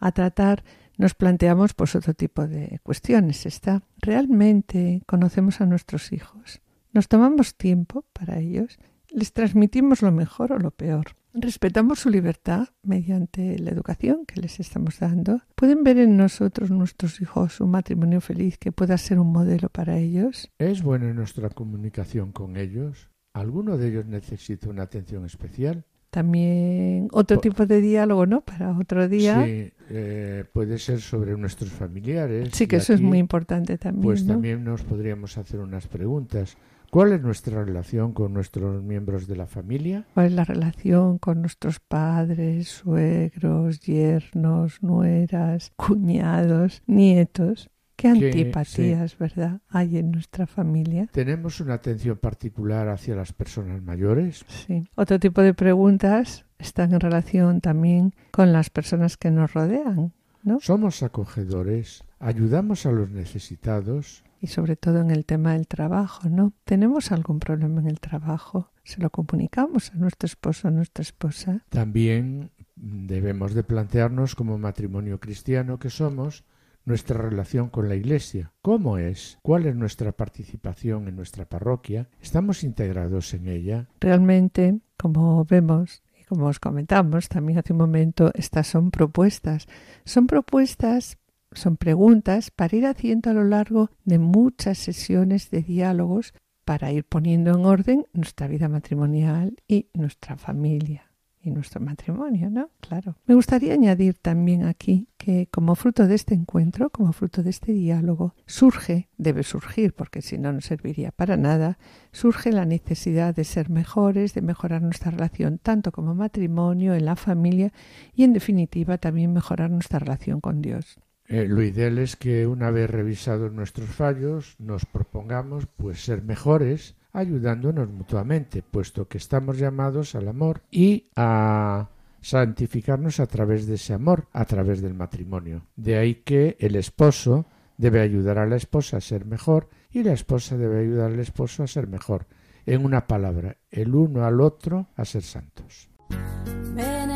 S2: a tratar, nos planteamos pues otro tipo de cuestiones. Está realmente conocemos a nuestros hijos, nos tomamos tiempo para ellos, les transmitimos lo mejor o lo peor. Respetamos su libertad mediante la educación que les estamos dando. ¿Pueden ver en nosotros, nuestros hijos, un matrimonio feliz que pueda ser un modelo para ellos?
S3: ¿Es buena nuestra comunicación con ellos? ¿Alguno de ellos necesita una atención especial?
S2: También otro
S3: Po-
S2: tipo de diálogo, ¿no? Para otro día.
S3: Sí, eh, puede ser sobre nuestros familiares.
S2: Sí, que eso es muy importante también.
S3: Pues
S2: ¿no?
S3: también nos podríamos hacer unas preguntas. ¿Cuál es nuestra relación con nuestros miembros de la familia?
S2: ¿Cuál es la relación con nuestros padres, suegros, yernos, nueras, cuñados, nietos? Qué antipatías, ¿verdad? Hay en nuestra familia.
S3: ¿Tenemos una atención particular hacia las personas mayores?
S2: Sí. Otro tipo de preguntas están en relación también con las personas que nos rodean
S3: ¿Somos acogedores? ¿Ayudamos a los necesitados?
S2: Y sobre todo en el tema del trabajo, ¿no? ¿Tenemos algún problema en el trabajo? ¿Se lo comunicamos a nuestro esposo o a nuestra esposa?
S3: También debemos de plantearnos como matrimonio cristiano que somos nuestra relación con la Iglesia. ¿Cómo es? ¿Cuál es nuestra participación en nuestra parroquia? ¿Estamos integrados en ella?
S2: Realmente, como vemos y como os comentamos también hace un momento, estas son propuestas. Son propuestas, son preguntas para ir haciendo a lo largo de muchas sesiones de diálogos para ir poniendo en orden nuestra vida matrimonial y nuestra familia y nuestro matrimonio, ¿no? Claro. Me gustaría añadir también aquí que como fruto de este encuentro, como fruto de este diálogo, surge, debe surgir, porque si no no serviría para nada, surge la necesidad de ser mejores, de mejorar nuestra relación tanto como matrimonio, en la familia y en definitiva también mejorar nuestra relación con Dios.
S3: Eh, lo ideal es que una vez revisados nuestros fallos nos propongamos pues ser mejores ayudándonos mutuamente, puesto que estamos llamados al amor y a santificarnos a través de ese amor, a través del matrimonio. De ahí que el esposo debe ayudar a la esposa a ser mejor y la esposa debe ayudar al esposo a ser mejor. En una palabra, el uno al otro a ser santos.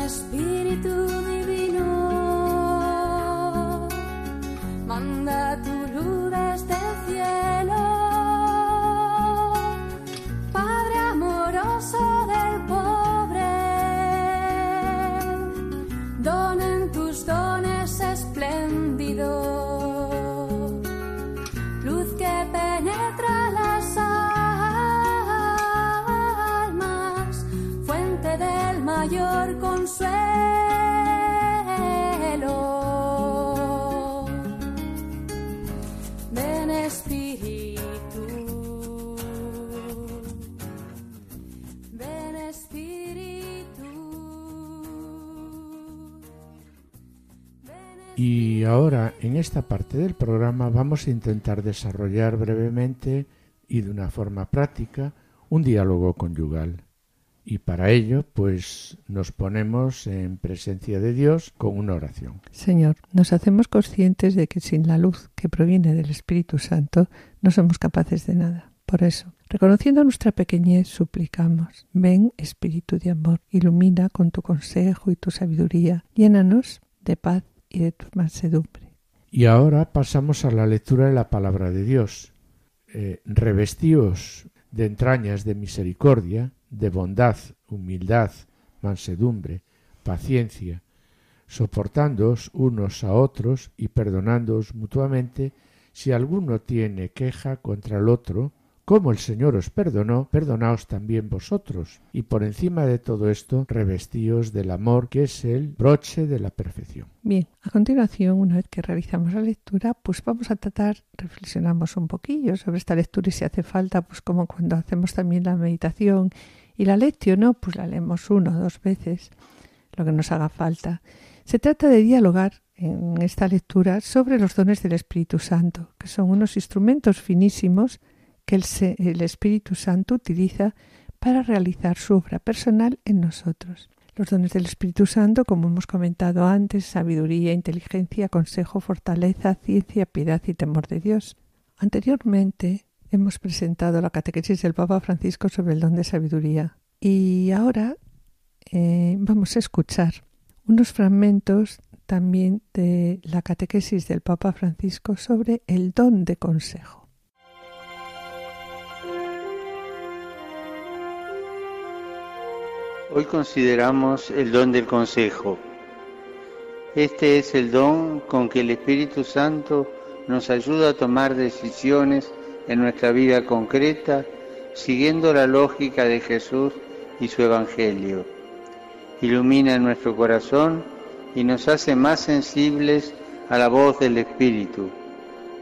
S5: Espíritu manda tu luz desde el cielo,
S3: ahora, en esta parte del programa, vamos a intentar desarrollar brevemente y de una forma práctica un diálogo conyugal. Y para ello, pues nos ponemos en presencia de Dios con una oración.
S2: Señor, nos hacemos conscientes de que sin la luz que proviene del Espíritu Santo no somos capaces de nada. Por eso, reconociendo nuestra pequeñez, suplicamos, ven Espíritu de amor, ilumina con tu consejo y tu sabiduría, llénanos de paz y
S3: ahora pasamos a la lectura de la palabra de Dios. Eh, revestíos de entrañas de misericordia, de bondad, humildad, mansedumbre, paciencia, soportándoos unos a otros y perdonándoos mutuamente si alguno tiene queja contra el otro, como el Señor os perdonó, perdonaos también vosotros. Y por encima de todo esto, revestíos del amor, que es el broche de la perfección.
S2: Bien, a continuación, una vez que realizamos la lectura, pues vamos a tratar, reflexionamos un poquillo sobre esta lectura y si hace falta, pues como cuando hacemos también la meditación y la lección, ¿no? Pues la leemos uno o dos veces, lo que nos haga falta. Se trata de dialogar en esta lectura sobre los dones del Espíritu Santo, que son unos instrumentos finísimos que el, Espíritu Santo utiliza para realizar su obra personal en nosotros. Los dones del Espíritu Santo, como hemos comentado antes, sabiduría, inteligencia, consejo, fortaleza, ciencia, piedad y temor de Dios. Anteriormente hemos presentado la catequesis del Papa Francisco sobre el don de sabiduría y ahora eh, vamos a escuchar unos fragmentos también de la catequesis del Papa Francisco sobre el don de consejo.
S4: Hoy consideramos el don del consejo. Este es el don con que el Espíritu Santo nos ayuda a tomar decisiones en nuestra vida concreta, siguiendo la lógica de Jesús y su Evangelio. Ilumina nuestro corazón y nos hace más sensibles a la voz del Espíritu,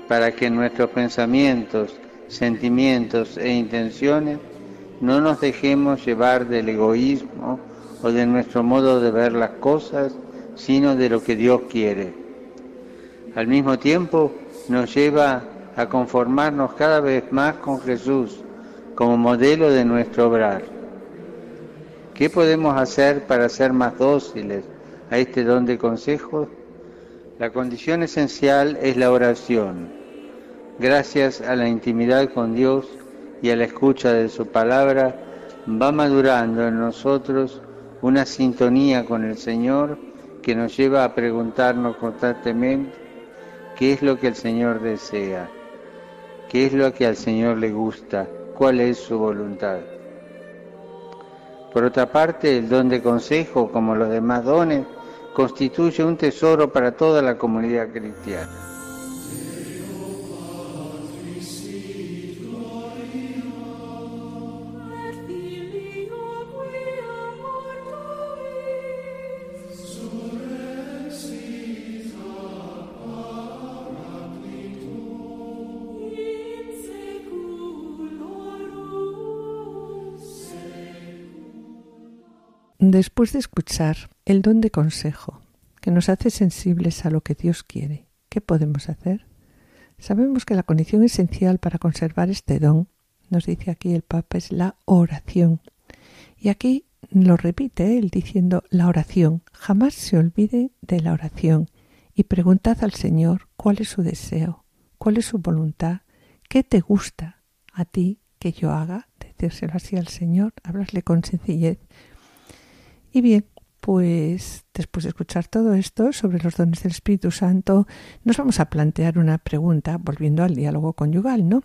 S4: para que nuestros pensamientos, sentimientos e intenciones no nos dejemos llevar del egoísmo o de nuestro modo de ver las cosas, sino de lo que Dios quiere. Al mismo tiempo, nos lleva a conformarnos cada vez más con Jesús como modelo de nuestro obrar. ¿Qué podemos hacer para ser más dóciles a este don de consejos? La condición esencial es la oración. Gracias a la intimidad con Dios y a la escucha de su palabra, va madurando en nosotros una sintonía con el Señor que nos lleva a preguntarnos constantemente qué es lo que el Señor desea, qué es lo que al Señor le gusta, cuál es su voluntad. Por otra parte, el don de consejo, como los demás dones, constituye un tesoro para toda la comunidad cristiana.
S2: Después de escuchar el don de consejo, que nos hace sensibles a lo que Dios quiere, ¿qué podemos hacer? Sabemos que la condición esencial para conservar este don, nos dice aquí el Papa, es la oración. Y aquí lo repite él diciendo la oración. Jamás se olvide de la oración y preguntad al Señor cuál es su deseo, cuál es su voluntad, qué te gusta a ti que yo haga, decírselo así al Señor, hablarle con sencillez. Y bien, pues después de escuchar todo esto sobre los dones del Espíritu Santo, nos vamos a plantear una pregunta, volviendo al diálogo conyugal, ¿no?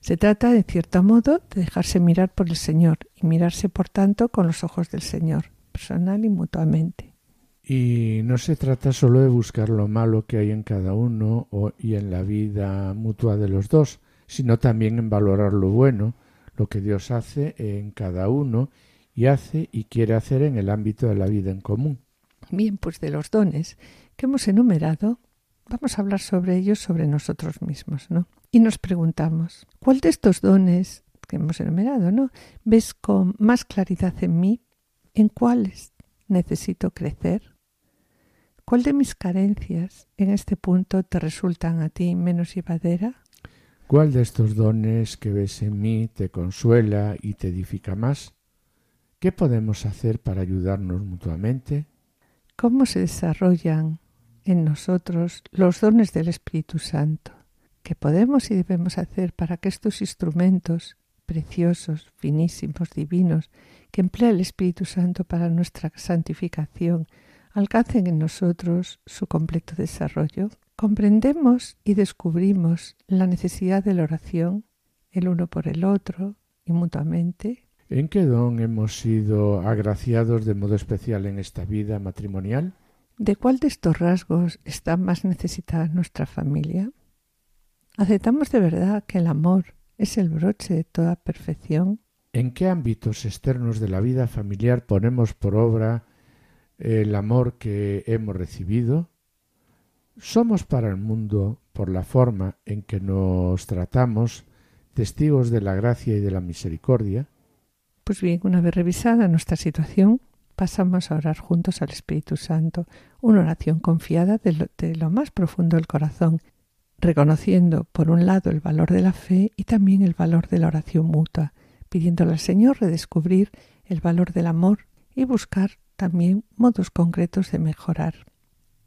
S2: Se trata, de cierto modo, de dejarse mirar por el Señor y mirarse, por tanto, con los ojos del Señor, personal y mutuamente.
S3: Y no se trata solo de buscar lo malo que hay en cada uno y en la vida mutua de los dos, sino también en valorar lo bueno, lo que Dios hace en cada uno y hace y quiere hacer en el ámbito de la vida en común.
S2: Bien, pues de los dones que hemos enumerado, vamos a hablar sobre ellos, sobre nosotros mismos, ¿no? Y nos preguntamos, ¿cuál de estos dones que hemos enumerado, ¿no? ¿Ves con más claridad en mí? ¿En cuáles necesito crecer? ¿Cuál de mis carencias en este punto te resultan a ti menos llevadera?
S3: ¿Cuál de estos dones que ves en mí te consuela y te edifica más? ¿Qué podemos hacer para ayudarnos mutuamente?
S2: ¿Cómo se desarrollan en nosotros los dones del Espíritu Santo? ¿Qué podemos y debemos hacer para que estos instrumentos preciosos, finísimos, divinos, que emplea el Espíritu Santo para nuestra santificación, alcancen en nosotros su completo desarrollo? Comprendemos y descubrimos la necesidad de la oración, el uno por el otro y mutuamente.
S3: ¿En qué don hemos sido agraciados de modo especial en esta vida matrimonial?
S2: ¿De cuál de estos rasgos está más necesitada nuestra familia? ¿Aceptamos de verdad que el amor es el broche de toda perfección?
S3: ¿En qué ámbitos externos de la vida familiar ponemos por obra el amor que hemos recibido? ¿Somos para el mundo, por la forma en que nos tratamos, testigos de la gracia y de la misericordia?
S2: Pues bien, una vez revisada nuestra situación, pasamos a orar juntos al Espíritu Santo, una oración confiada de lo, más profundo del corazón, reconociendo por un lado el valor de la fe y también el valor de la oración mutua, pidiéndole al Señor redescubrir el valor del amor y buscar también modos concretos de mejorar,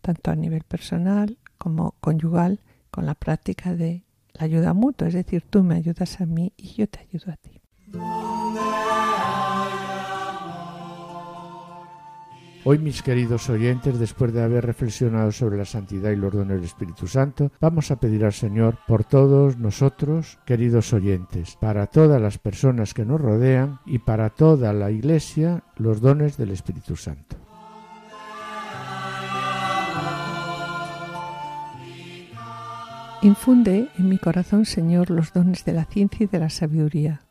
S2: tanto a nivel personal como conyugal, con la práctica de la ayuda mutua, es decir, tú me ayudas a mí y yo te ayudo a ti.
S3: Hoy, mis queridos oyentes, después de haber reflexionado sobre la santidad y los dones del Espíritu Santo, vamos a pedir al Señor por todos nosotros, queridos oyentes, para todas las personas que nos rodean y para toda la Iglesia, los dones del Espíritu Santo.
S2: Infunde en mi corazón, Señor, los dones de la ciencia y de la sabiduría,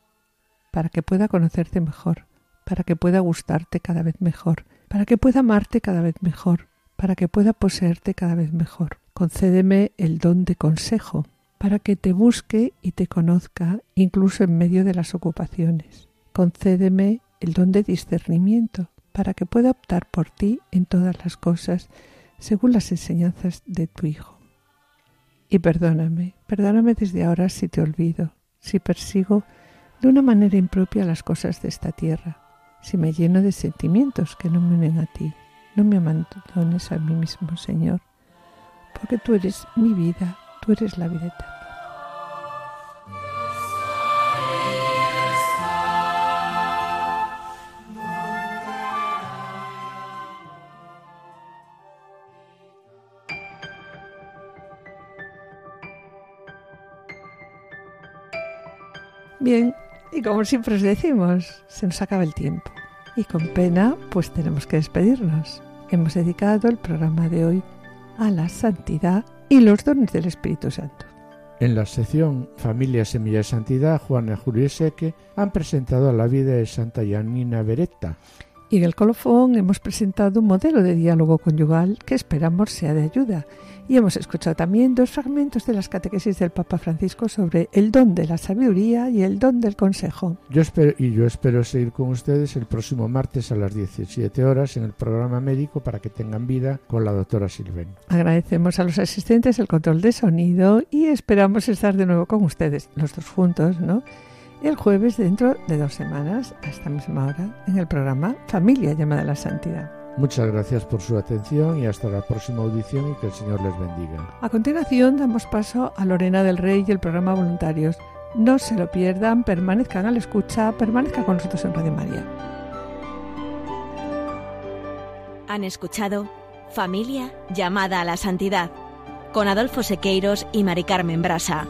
S2: para que pueda conocerte mejor, para que pueda gustarte cada vez mejor, para que pueda amarte cada vez mejor, para que pueda poseerte cada vez mejor. Concédeme el don de consejo, para que te busque y te conozca incluso en medio de las ocupaciones. Concédeme el don de discernimiento, para que pueda optar por ti en todas las cosas, según las enseñanzas de tu Hijo. Y perdóname, perdóname desde ahora si te olvido, si persigo de una manera impropia las cosas de esta tierra, si me lleno de sentimientos que no me unen a ti. No me abandones a mí mismo, Señor, porque tú eres mi vida, tú eres la vida eterna. Bien, y como siempre os decimos, se nos acaba el tiempo. Y con pena, pues tenemos que despedirnos. Hemos dedicado el programa de hoy a la santidad y los dones del Espíritu Santo.
S3: En la sección Familia Semilla de Santidad, Juana Julio Seque han presentado a la vida de Santa Yanina Beretta.
S2: Y en el colofón hemos presentado un modelo de diálogo conyugal que esperamos sea de ayuda. Y hemos escuchado también dos fragmentos de las catequesis del Papa Francisco sobre el don de la sabiduría y el don del consejo.
S3: Yo espero, y yo espero seguir con ustedes el próximo martes a las 17 horas en el programa médico para que tengan vida con la doctora Silven.
S2: Agradecemos a los asistentes el control de sonido y esperamos estar de nuevo con ustedes, los dos juntos, ¿no? El jueves dentro de dos semanas, a esta misma hora, en el programa Familia llamada a la Santidad.
S3: Muchas gracias por su atención y hasta la próxima audición y que el Señor les bendiga.
S2: A continuación damos paso a Lorena del Rey y el programa Voluntarios. No se lo pierdan, permanezcan a la escucha, permanezcan con nosotros en Radio María.
S1: Han escuchado Familia llamada a la Santidad con Adolfo Sequeiros y Mari Carmen Brasa.